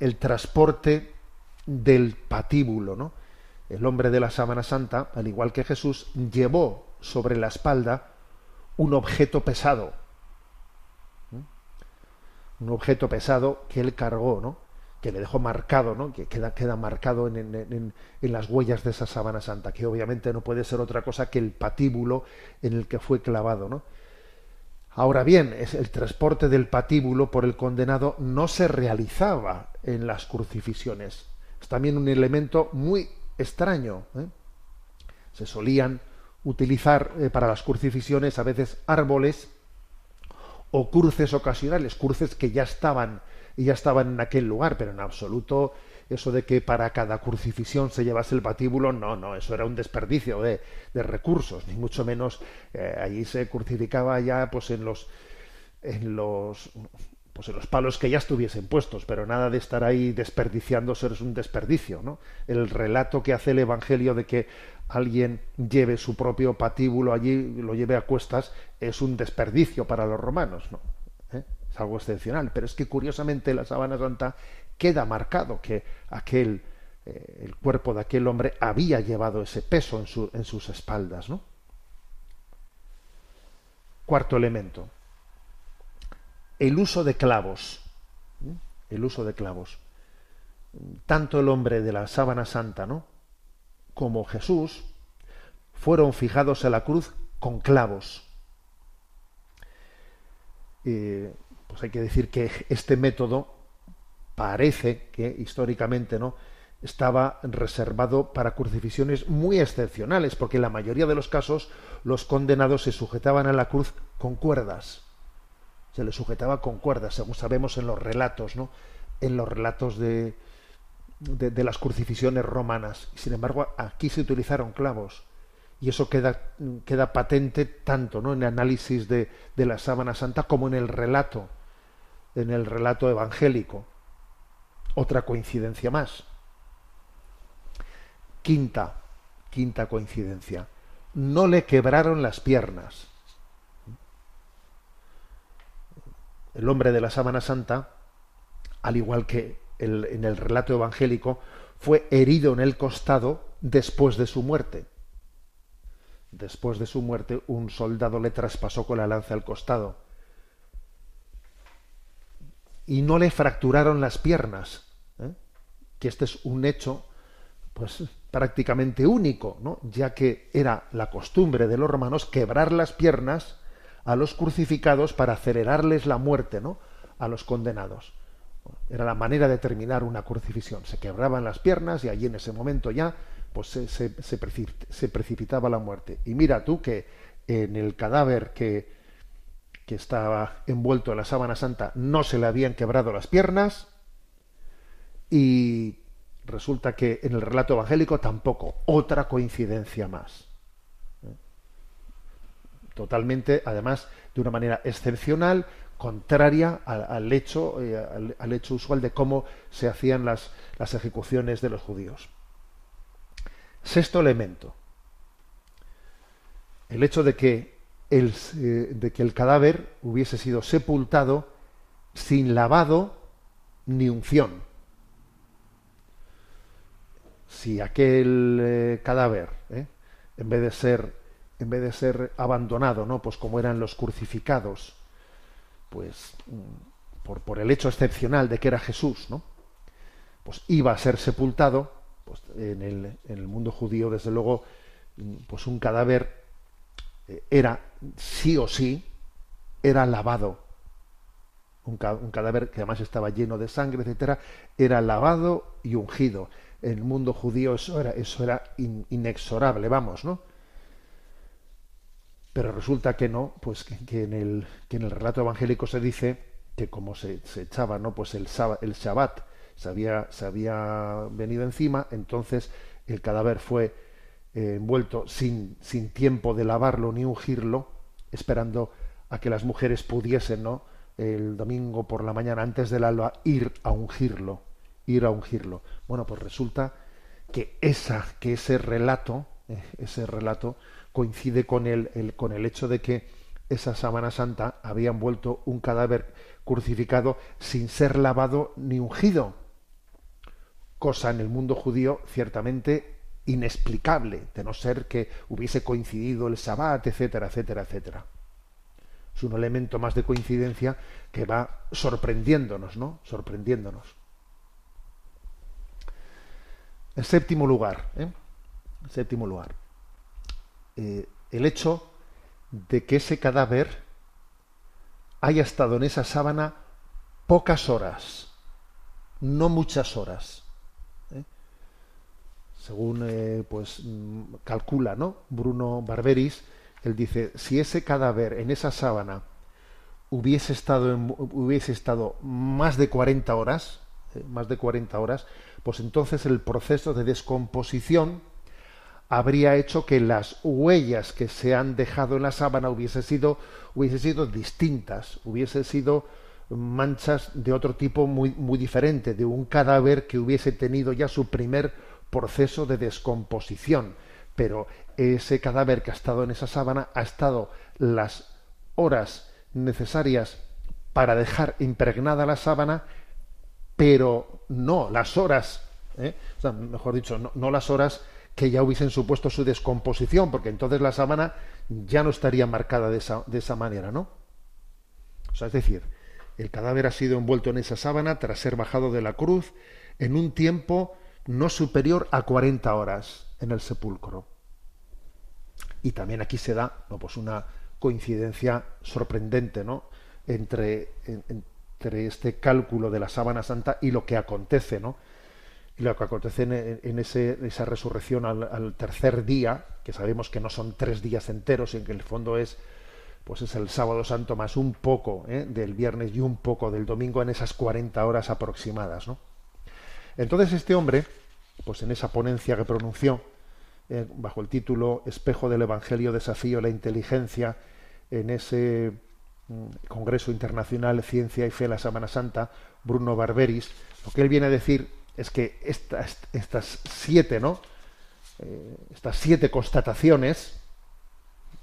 el transporte del patíbulo, ¿no? El hombre de la sábana santa, al igual que Jesús, llevó sobre la espalda un objeto pesado, un objeto pesado que él cargó, ¿no? que le dejó marcado, ¿no? que queda, queda marcado en, en, en, las huellas de esa sábana santa, que obviamente no puede ser otra cosa que el patíbulo en el que fue clavado. ¿no? Ahora bien, es el transporte del patíbulo por el condenado no se realizaba en las crucifixiones. Es también un elemento muy extraño. ¿eh? Se solían utilizar eh, para las crucifixiones a veces árboles o cruces ocasionales, cruces que ya estaban y ya estaban en aquel lugar, pero en absoluto eso de que para cada crucifixión se llevase el patíbulo, no, no, eso era un desperdicio de, de recursos, ni mucho menos eh, allí se crucificaba ya pues en los en los pues en los palos que ya estuviesen puestos, pero nada de estar ahí desperdiciándose es un desperdicio, ¿no? El relato que hace el Evangelio de que alguien lleve su propio patíbulo allí, lo lleve a cuestas, es un desperdicio para los romanos, ¿no? ¿Eh? Es algo excepcional, pero es que curiosamente en la sábana santa queda marcado que aquel eh, el cuerpo de aquel hombre había llevado ese peso en, su, en sus espaldas, ¿no? Cuarto elemento el uso de clavos. El uso de clavos. Tanto el hombre de la sábana santa, ¿no? como Jesús fueron fijados a la cruz con clavos. pues hay que decir que este método parece que históricamente no estaba reservado para crucifixiones muy excepcionales, porque en la mayoría de los casos los condenados se sujetaban a la cruz con cuerdas se le sujetaba con cuerdas, según sabemos en los relatos, ¿no? En los relatos de, de, las crucifixiones romanas. Sin embargo, aquí se utilizaron clavos. Y eso queda, queda patente tanto ¿no? en el análisis de, de la sábana santa como en el relato, en el relato evangélico. Otra coincidencia más. Quinta, quinta coincidencia. No le quebraron las piernas. El hombre de la sábana santa, al igual que en el relato evangélico, fue herido en el costado después de su muerte. Después de su muerte, un soldado le traspasó con la lanza el costado. Y no le fracturaron las piernas, ¿eh? que este es un hecho pues prácticamente único, ¿no? ya que era la costumbre de los romanos quebrar las piernas a los crucificados para acelerarles la muerte, ¿no? a los condenados. Era la manera de terminar una crucifixión. Se quebraban las piernas y allí en ese momento ya pues se, se, precipitaba la muerte. Y mira tú que en el cadáver que, que estaba envuelto en la sábana santa no se le habían quebrado las piernas y resulta que en el relato evangélico tampoco. Otra coincidencia más. Totalmente, además, de una manera excepcional, contraria al, hecho, eh, al, hecho usual de cómo se hacían las, las ejecuciones de los judíos. Sexto elemento. El hecho de que el, eh, de que el cadáver hubiese sido sepultado sin lavado ni unción. Si aquel eh, cadáver, en vez de ser en vez de ser abandonado, ¿no? Pues como eran los crucificados, pues mm, por, por, el hecho excepcional de que era Jesús, ¿no? Pues iba a ser sepultado, pues en el, en el mundo judío, desde luego, mm, pues un cadáver eh, era sí o sí, era lavado. Un, un, cadáver que además estaba lleno de sangre, etcétera, era lavado y ungido. En el mundo judío eso era, eso era inexorable, vamos, ¿no? Pero resulta que no, pues que, en, el, que en el relato evangélico se dice que como se, echaba ¿no? pues el, el Shabbat se había, se había venido encima, entonces el cadáver fue eh, envuelto sin, sin tiempo de lavarlo ni ungirlo, esperando a que las mujeres pudiesen, ¿no? el domingo por la mañana antes del alba ir a ungirlo, ir a ungirlo. Bueno, pues resulta que esa, que ese relato, eh, ese relato coincide con el, con el hecho de que esa sábana santa había envuelto un cadáver crucificado sin ser lavado ni ungido, cosa en el mundo judío ciertamente inexplicable, de no ser que hubiese coincidido el sabbat, etcétera, etcétera, etcétera. Es un elemento más de coincidencia que va sorprendiéndonos, ¿no? Sorprendiéndonos. En séptimo lugar, ¿eh? En séptimo lugar, eh, el hecho de que ese cadáver haya estado en esa sábana pocas horas, no muchas horas. ¿eh? Según eh, pues mm, calcula, ¿no? Bruno Barberis, él dice, si ese cadáver en esa sábana hubiese estado, hubiese estado más de 40 horas, más de 40 horas, pues entonces el proceso de descomposición habría hecho que las huellas que se han dejado en la sábana hubiese sido, hubiese sido distintas, hubiese sido manchas de otro tipo muy, muy diferente, de un cadáver que hubiese tenido ya su primer proceso de descomposición. Pero ese cadáver que ha estado en esa sábana ha estado las horas necesarias para dejar impregnada la sábana, pero no las horas, ¿eh? mejor dicho, no las horas que ya hubiesen supuesto su descomposición, porque entonces la sábana ya no estaría marcada de esa, de esa manera, ¿no? O sea, es decir, el cadáver ha sido envuelto en esa sábana tras ser bajado de la cruz en un tiempo no superior a 40 horas en el sepulcro. Y también aquí se da no, pues una coincidencia sorprendente ¿no? entre, entre este cálculo de la sábana santa y lo que acontece, ¿no? Y lo que acontece en, ese, esa resurrección al, tercer día, que sabemos que no son tres días enteros, en que el fondo es pues es el sábado santo más un poco ¿eh? del viernes y un poco del domingo en esas 40 horas aproximadas. ¿no? Entonces este hombre, pues en esa ponencia que pronunció, eh, bajo el título Espejo del Evangelio, desafío la inteligencia, en ese mm, Congreso Internacional Ciencia y Fe la Semana Santa, Bruno Barberis, lo que él viene a decir es que estas, estas siete, ¿no? Eh, estas siete constataciones,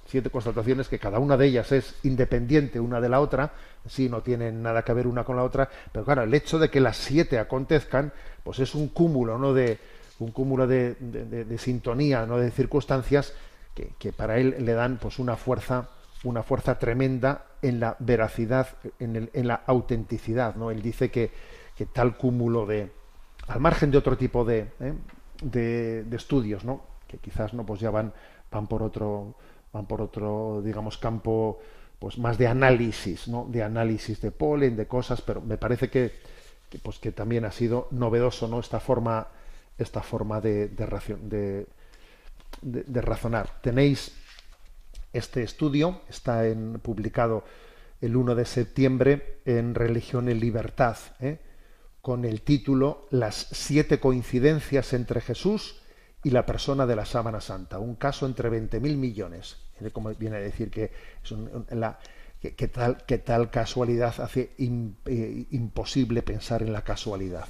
siete constataciones que cada una de ellas es independiente una de la otra, sí, no tienen nada que ver una con la otra, pero claro, el hecho de que las siete acontezcan, pues es un cúmulo, ¿no? De, un cúmulo de, de, sintonía, ¿no? De circunstancias que, que, para él le dan, pues, una fuerza, una fuerza tremenda en la veracidad, en, el, en la autenticidad, ¿no? Él dice que, que tal cúmulo de, al margen de otro tipo de, ¿eh? de, estudios, ¿no? que quizás no pues ya van, van por otro van por otro digamos campo pues más de análisis, ¿no? De análisis de polen, de cosas, pero me parece que, pues que también ha sido novedoso, ¿no? Esta forma, esta forma de, de, de, razonar. Tenéis este estudio, está en, publicado el 1 de septiembre en Religión y Libertad, ¿eh? Con el título Las siete coincidencias entre Jesús y la persona de la sábana santa, un caso entre 20.000 millones. Como viene a decir que, tal, tal casualidad hace eh, imposible pensar en la casualidad.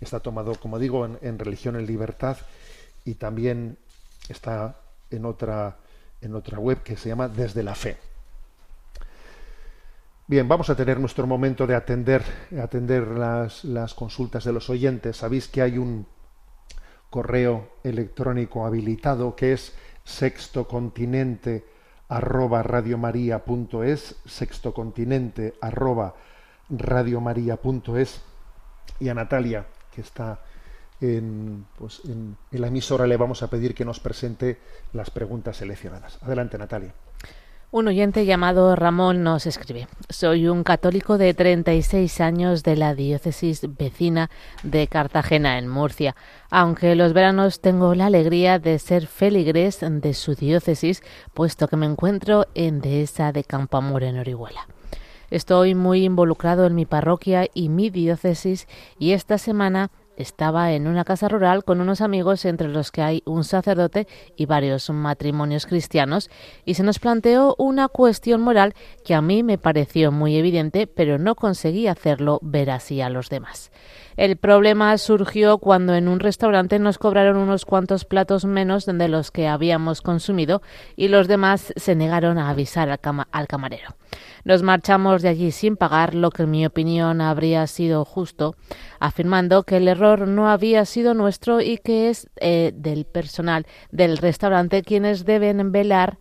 Está tomado, como digo, en, Religión en Libertad y también está en otra, en otra web que se llama Desde la Fe. Bien, vamos a tener nuestro momento de atender, atender las, consultas de los oyentes. Sabéis que hay un, correo electrónico habilitado que es sextocontinente arroba radiomaria.es, sextocontinente arroba radiomaria.es y a Natalia, que está en, pues, en la emisora, le vamos a pedir que nos presente las preguntas seleccionadas. Adelante, Natalia. Un oyente llamado Ramón nos escribe. Soy un católico de 36 años de la diócesis vecina de Cartagena, en Murcia. Aunque los veranos tengo la alegría de ser feligres de su diócesis, puesto que me encuentro en Dehesa de Campamor, en Orihuela. Estoy muy involucrado en mi parroquia y mi diócesis y esta semana estaba en una casa rural con unos amigos entre los que hay un sacerdote y varios matrimonios cristianos y se nos planteó una cuestión moral que a mí me pareció muy evidente pero no conseguí hacerlo ver así a los demás. El problema surgió cuando en un restaurante nos cobraron unos cuantos platos menos de los que habíamos consumido y los demás se negaron a avisar al, al camarero. Nos marchamos de allí sin pagar lo que en mi opinión habría sido justo, afirmando que el error no había sido nuestro y que es eh, del personal del restaurante quienes deben velar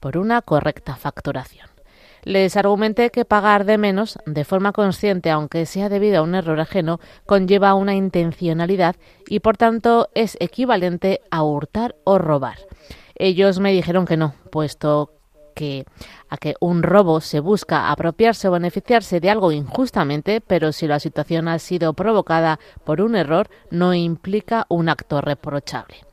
por una correcta facturación. Les argumenté que pagar de menos, de forma consciente, aunque sea debido a un error ajeno, conlleva una intencionalidad y por tanto es equivalente a hurtar o robar. Ellos me dijeron que no, puesto que a que un robo se busca apropiarse o beneficiarse de algo injustamente, pero si la situación ha sido provocada por un error, no implica un acto reprochable.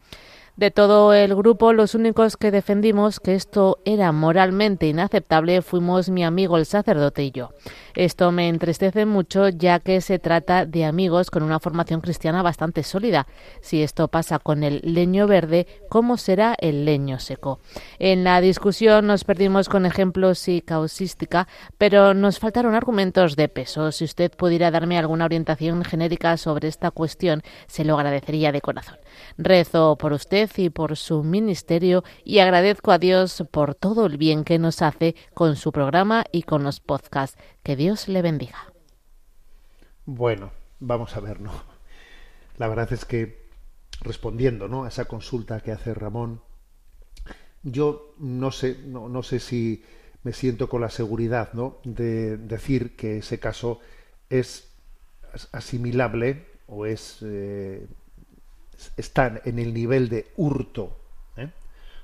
De todo el grupo, los únicos que defendimos que esto era moralmente inaceptable fuimos mi amigo el sacerdote y yo. Esto me entristece mucho ya que se trata de amigos con una formación cristiana bastante sólida. Si esto pasa con el leño verde, ¿cómo será el leño seco? En la discusión nos perdimos con ejemplos y causística, pero nos faltaron argumentos de peso. Si usted pudiera darme alguna orientación genérica sobre esta cuestión, se lo agradecería de corazón. Rezo por usted y por su ministerio y agradezco a Dios por todo el bien que nos hace con su programa y con los podcasts. Que Dios le bendiga. Bueno, vamos a ver, ¿no? La verdad es que respondiendo ¿no? a esa consulta que hace Ramón, yo no sé, no, sé si me siento con la seguridad ¿no? de decir que ese caso es asimilable o es eh, están en el nivel de hurto. ¿eh?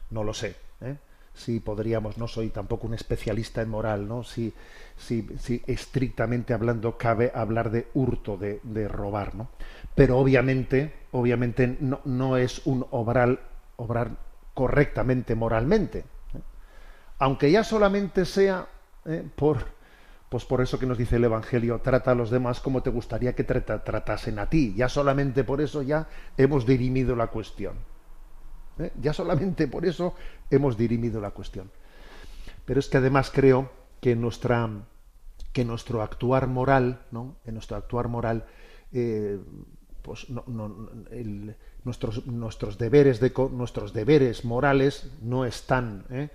No lo sé. ¿eh? Si podríamos, no soy tampoco un especialista en moral, ¿no? Si, si, si estrictamente hablando cabe hablar de hurto, de, de robar, ¿no? Pero obviamente, obviamente no, no es un obrar, correctamente moralmente. ¿eh? Aunque ya solamente sea por pues por eso que nos dice el Evangelio, trata a los demás como te gustaría que tratasen a ti. Ya solamente por eso ya hemos dirimido la cuestión. ¿Eh? Ya solamente por eso hemos dirimido la cuestión. Pero es que además creo que nuestra que nuestro actuar moral, ¿no? En nuestro actuar moral, eh, pues nuestros, nuestros deberes de, nuestros deberes morales no están, ¿eh?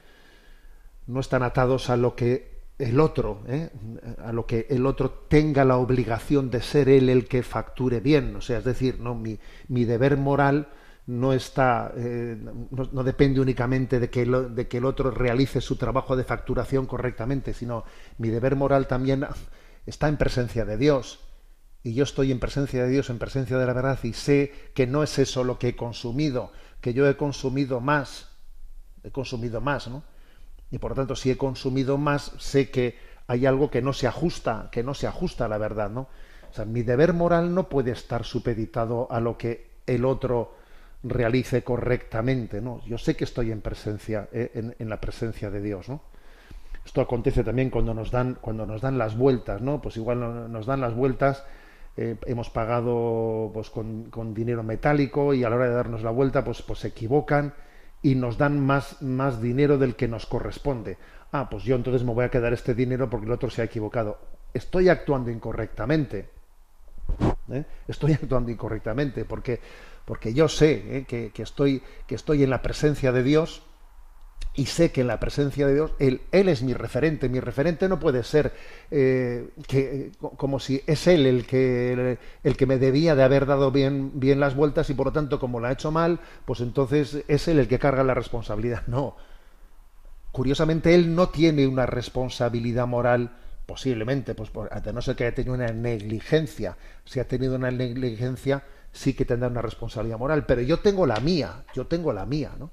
no están atados a lo que el otro, ¿eh? a lo que el otro tenga la obligación de ser él el que facture bien. O sea, es decir, no mi, mi deber moral no está eh, no, depende únicamente de que, de que el otro realice su trabajo de facturación correctamente, sino mi deber moral también está en presencia de Dios. Y yo estoy en presencia de Dios, en presencia de la verdad, y sé que no es eso lo que he consumido, que yo he consumido más, he consumido más, ¿no? Y por lo tanto, si he consumido más, sé que hay algo que no se ajusta, que no se ajusta a la verdad, ¿no? O sea, mi deber moral no puede estar supeditado a lo que el otro realice correctamente, ¿no? Yo sé que estoy en presencia, eh, en, la presencia de Dios, ¿no? Esto acontece también cuando nos dan, cuando nos dan las vueltas, ¿no? Pues igual nos dan las vueltas, eh, hemos pagado pues con, con, dinero metálico y a la hora de darnos la vuelta, pues, pues se equivocan y nos dan más, más dinero del que nos corresponde. Ah, pues yo entonces me voy a quedar este dinero porque el otro se ha equivocado. Estoy actuando incorrectamente. ¿eh? Estoy actuando incorrectamente porque, porque yo sé ¿eh? que, estoy, que estoy en la presencia de Dios y sé que en la presencia de Dios Él, él es mi referente. Mi referente no puede ser eh, que, como si es Él el que, el, que me debía de haber dado bien, bien las vueltas y por lo tanto como la ha hecho mal, pues entonces es Él el que carga la responsabilidad. No. Curiosamente, Él no tiene una responsabilidad moral posiblemente, pues de no ser que haya tenido una negligencia. Si ha tenido una negligencia, sí que tendrá una responsabilidad moral. Pero yo tengo la mía, yo tengo la mía, ¿no?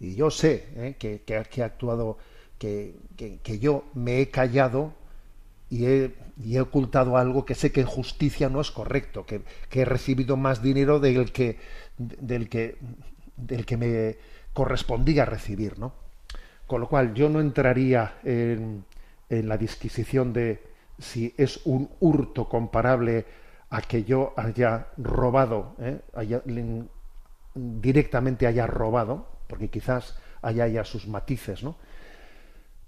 Y yo sé ¿eh? que, que, he actuado, que, que, yo me he callado y he, y he, ocultado algo que sé que en justicia no es correcto, que, he recibido más dinero del que, del que, del que me correspondía recibir, ¿no? Con lo cual yo no entraría en, en la disquisición de si es un hurto comparable a que yo haya robado, ¿eh? directamente haya robado, porque quizás haya ya sus matices, ¿no?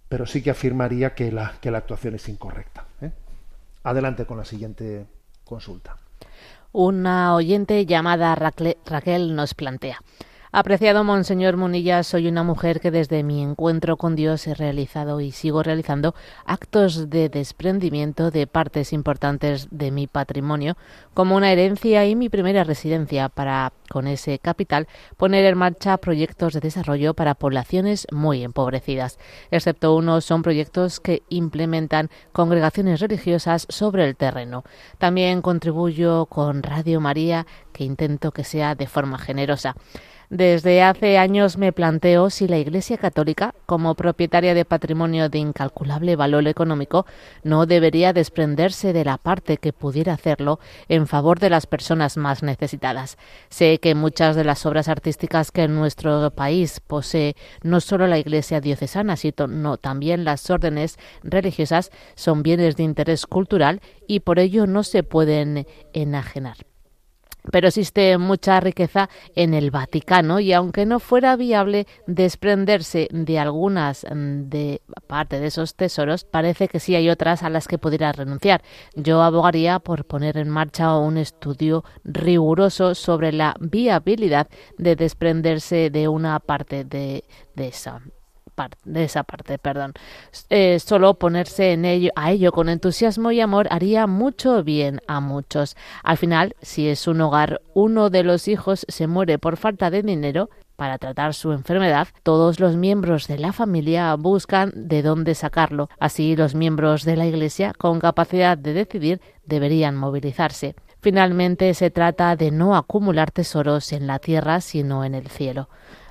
Pero sí que afirmaría que la, que la actuación es incorrecta. ¿eh? Adelante con la siguiente consulta. Una oyente llamada Raquel nos plantea. Apreciado Monseñor Munilla, soy una mujer que desde mi encuentro con Dios he realizado y sigo realizando actos de desprendimiento de partes importantes de mi patrimonio, como una herencia y mi primera residencia, para, con ese capital, poner en marcha proyectos de desarrollo para poblaciones muy empobrecidas. Excepto uno, son proyectos que implementan congregaciones religiosas sobre el terreno. También contribuyo con Radio María, que intento que sea de forma generosa. Desde hace años me planteo si la Iglesia Católica, como propietaria de patrimonio de incalculable valor económico, no debería desprenderse de la parte que pudiera hacerlo en favor de las personas más necesitadas. Sé que muchas de las obras artísticas que en nuestro país posee no solo la Iglesia diocesana, sino también las órdenes religiosas son bienes de interés cultural y por ello no se pueden enajenar pero existe mucha riqueza en el Vaticano y aunque no fuera viable desprenderse de algunas mm, de parte de esos tesoros, parece que sí hay otras a las que pudiera renunciar. Yo abogaría por poner en marcha un estudio riguroso sobre la viabilidad de desprenderse de una parte de, de esa de esa parte, perdón. Eh, solo ponerse en ello, a ello con entusiasmo y amor haría mucho bien a muchos. Al final, si es un hogar, uno de los hijos se muere por falta de dinero, para tratar su enfermedad, todos los miembros de la familia buscan de dónde sacarlo. Así los miembros de la Iglesia con capacidad de decidir deberían movilizarse. Finalmente se trata de no acumular tesoros en la tierra, sino en el cielo.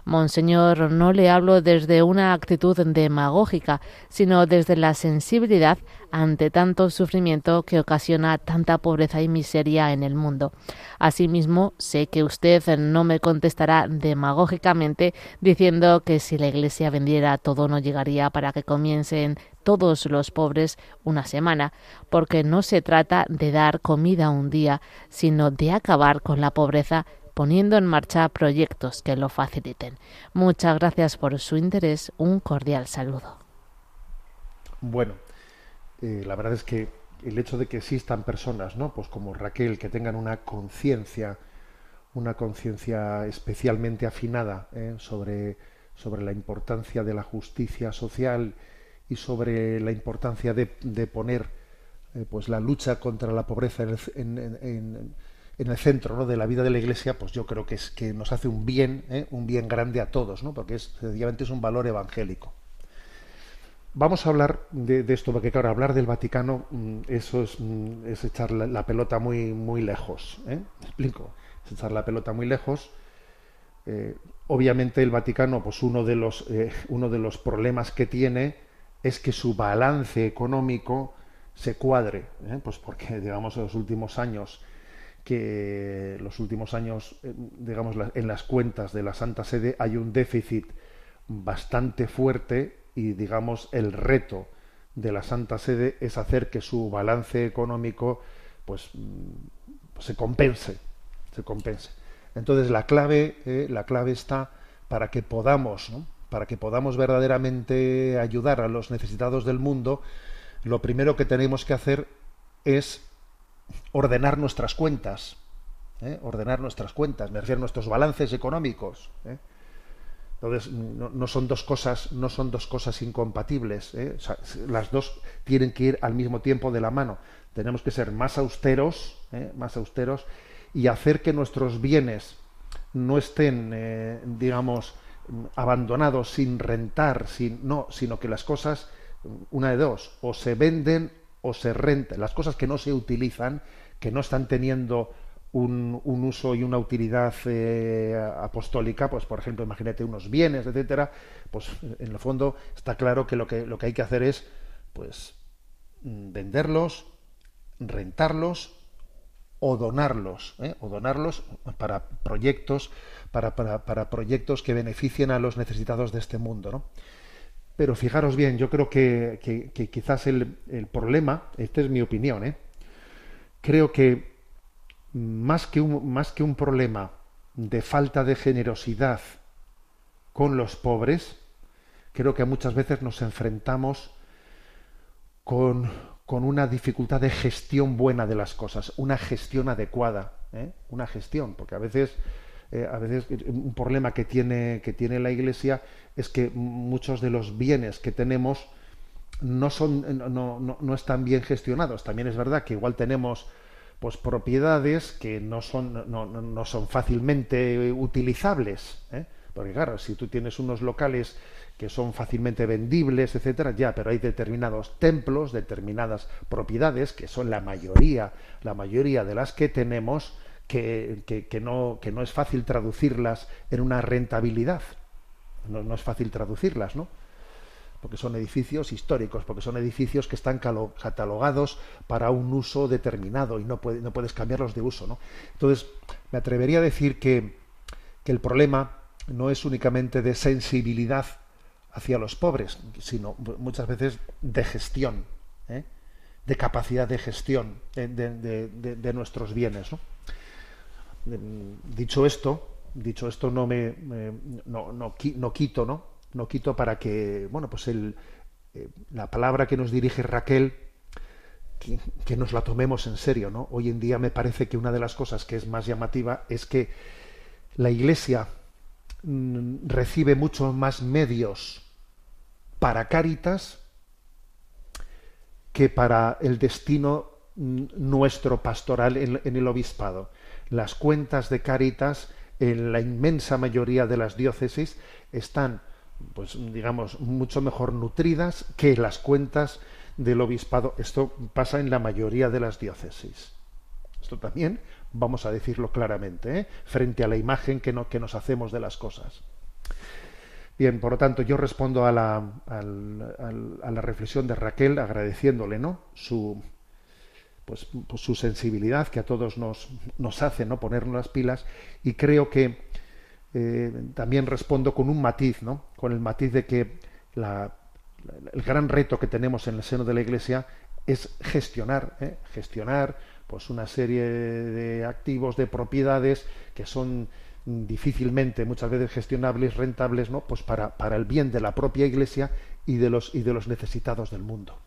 Monseñor, no le hablo desde una actitud demagógica, sino desde la sensibilidad ante tanto sufrimiento que ocasiona tanta pobreza y miseria en el mundo. Asimismo, sé que usted no me contestará demagógicamente diciendo que si la Iglesia vendiera todo no llegaría para que comiencen todos los pobres una semana, porque no se trata de dar comida un día, sino de acabar con la pobreza poniendo en marcha proyectos que lo faciliten. Muchas gracias por su interés. Un cordial saludo. Bueno, eh, la verdad es que el hecho de que existan personas, ¿no? Pues como Raquel, que tengan una conciencia, una conciencia especialmente afinada ¿eh? sobre, sobre la importancia de la justicia social y sobre la importancia de, poner eh, pues la lucha contra la pobreza en, en el centro de la vida de la Iglesia, pues yo creo que es que nos hace un bien, ¿eh? un bien grande a todos, ¿no? porque es, sencillamente es un valor evangélico. Vamos a hablar de, esto, porque claro, hablar del Vaticano, mm, eso es, mm, es echar la, pelota muy, muy lejos. ¿eh? explico? Es echar la pelota muy lejos. eh, obviamente el Vaticano, pues uno de los, uno de los problemas que tiene es que su balance económico se cuadre, pues porque digamos en los últimos años que los últimos años digamos en las cuentas de la Santa Sede hay un déficit bastante fuerte y digamos el reto de la Santa Sede es hacer que su balance económico pues mm, se compense, se compense. Entonces la clave, eh, la clave está para que podamos, para que podamos verdaderamente ayudar a los necesitados del mundo, lo primero que tenemos que hacer es ordenar nuestras cuentas, ¿eh? ordenar nuestras cuentas, me nuestros balances económicos. ¿eh? Entonces, no, son dos cosas, no son dos cosas incompatibles. ¿eh? las dos tienen que ir al mismo tiempo de la mano. Tenemos que ser más austeros, más austeros, y hacer que nuestros bienes no estén, digamos, abandonados, sin rentar, sin, no, sino que las cosas, una de dos, o se venden o se rentan. Las cosas que no se utilizan, que no están teniendo un, uso y una utilidad eh, apostólica, pues por ejemplo, imagínate unos bienes, etcétera, pues en el fondo está claro que lo que, lo que hay que hacer es pues venderlos, rentarlos o donarlos, ¿eh? o donarlos para proyectos, para, para, para, proyectos que beneficien a los necesitados de este mundo, ¿no? Pero fijaros bien, yo creo que, que, quizás el, el, problema, esta es mi opinión, ¿eh? creo que más que un, más que un problema de falta de generosidad con los pobres, creo que muchas veces nos enfrentamos con, con una dificultad de gestión buena de las cosas, una gestión adecuada, ¿eh? una gestión, porque a veces, eh, a veces un problema que tiene, que tiene la Iglesia es que muchos de los bienes que tenemos no, son, no, no, no están bien gestionados. También es verdad que igual tenemos pues propiedades que no son, no, no son fácilmente utilizables. ¿eh? Porque claro, si tú tienes unos locales que son fácilmente vendibles, etcétera, ya, pero hay determinados templos, determinadas propiedades, que son la mayoría, la mayoría de las que tenemos, que, no, es fácil traducirlas en una rentabilidad. No, es fácil traducirlas, ¿no? porque son edificios históricos, porque son edificios que están catalogados para un uso determinado y no, no puedes cambiarlos de uso. ¿no? Entonces, me atrevería a decir que, el problema no es únicamente de sensibilidad hacia los pobres, sino muchas veces de gestión, ¿eh? de capacidad de gestión de, de, de, nuestros bienes. ¿no? Dicho esto, dicho esto, no me, no, no, no quito, ¿no? no quito para que, bueno, pues eh, la palabra que nos dirige Raquel, que, nos la tomemos en serio, ¿no? Hoy en día me parece que una de las cosas que es más llamativa es que la Iglesia mm, recibe mucho más medios para Cáritas que para el destino mm, nuestro pastoral en el obispado. Las cuentas de Cáritas en la inmensa mayoría de las diócesis están pues digamos, mucho mejor nutridas que las cuentas del obispado. Esto pasa en la mayoría de las diócesis. Esto también vamos a decirlo claramente, ¿eh? frente a la imagen que, no, que, nos hacemos de las cosas. Bien, por lo tanto, yo respondo a la, a la reflexión de Raquel agradeciéndole ¿no? su, pues, pues, su sensibilidad que a todos nos, nos hace ¿no? ponernos las pilas y creo que eh, también respondo con un matiz, ¿no? Con el matiz de que la, el gran reto que tenemos en el seno de la Iglesia es gestionar, ¿eh? gestionar pues una serie de activos, de propiedades que son difícilmente muchas veces gestionables, rentables, ¿no? Pues para, para el bien de la propia Iglesia y de los y de los necesitados del mundo.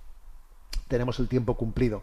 Tenemos el tiempo cumplido.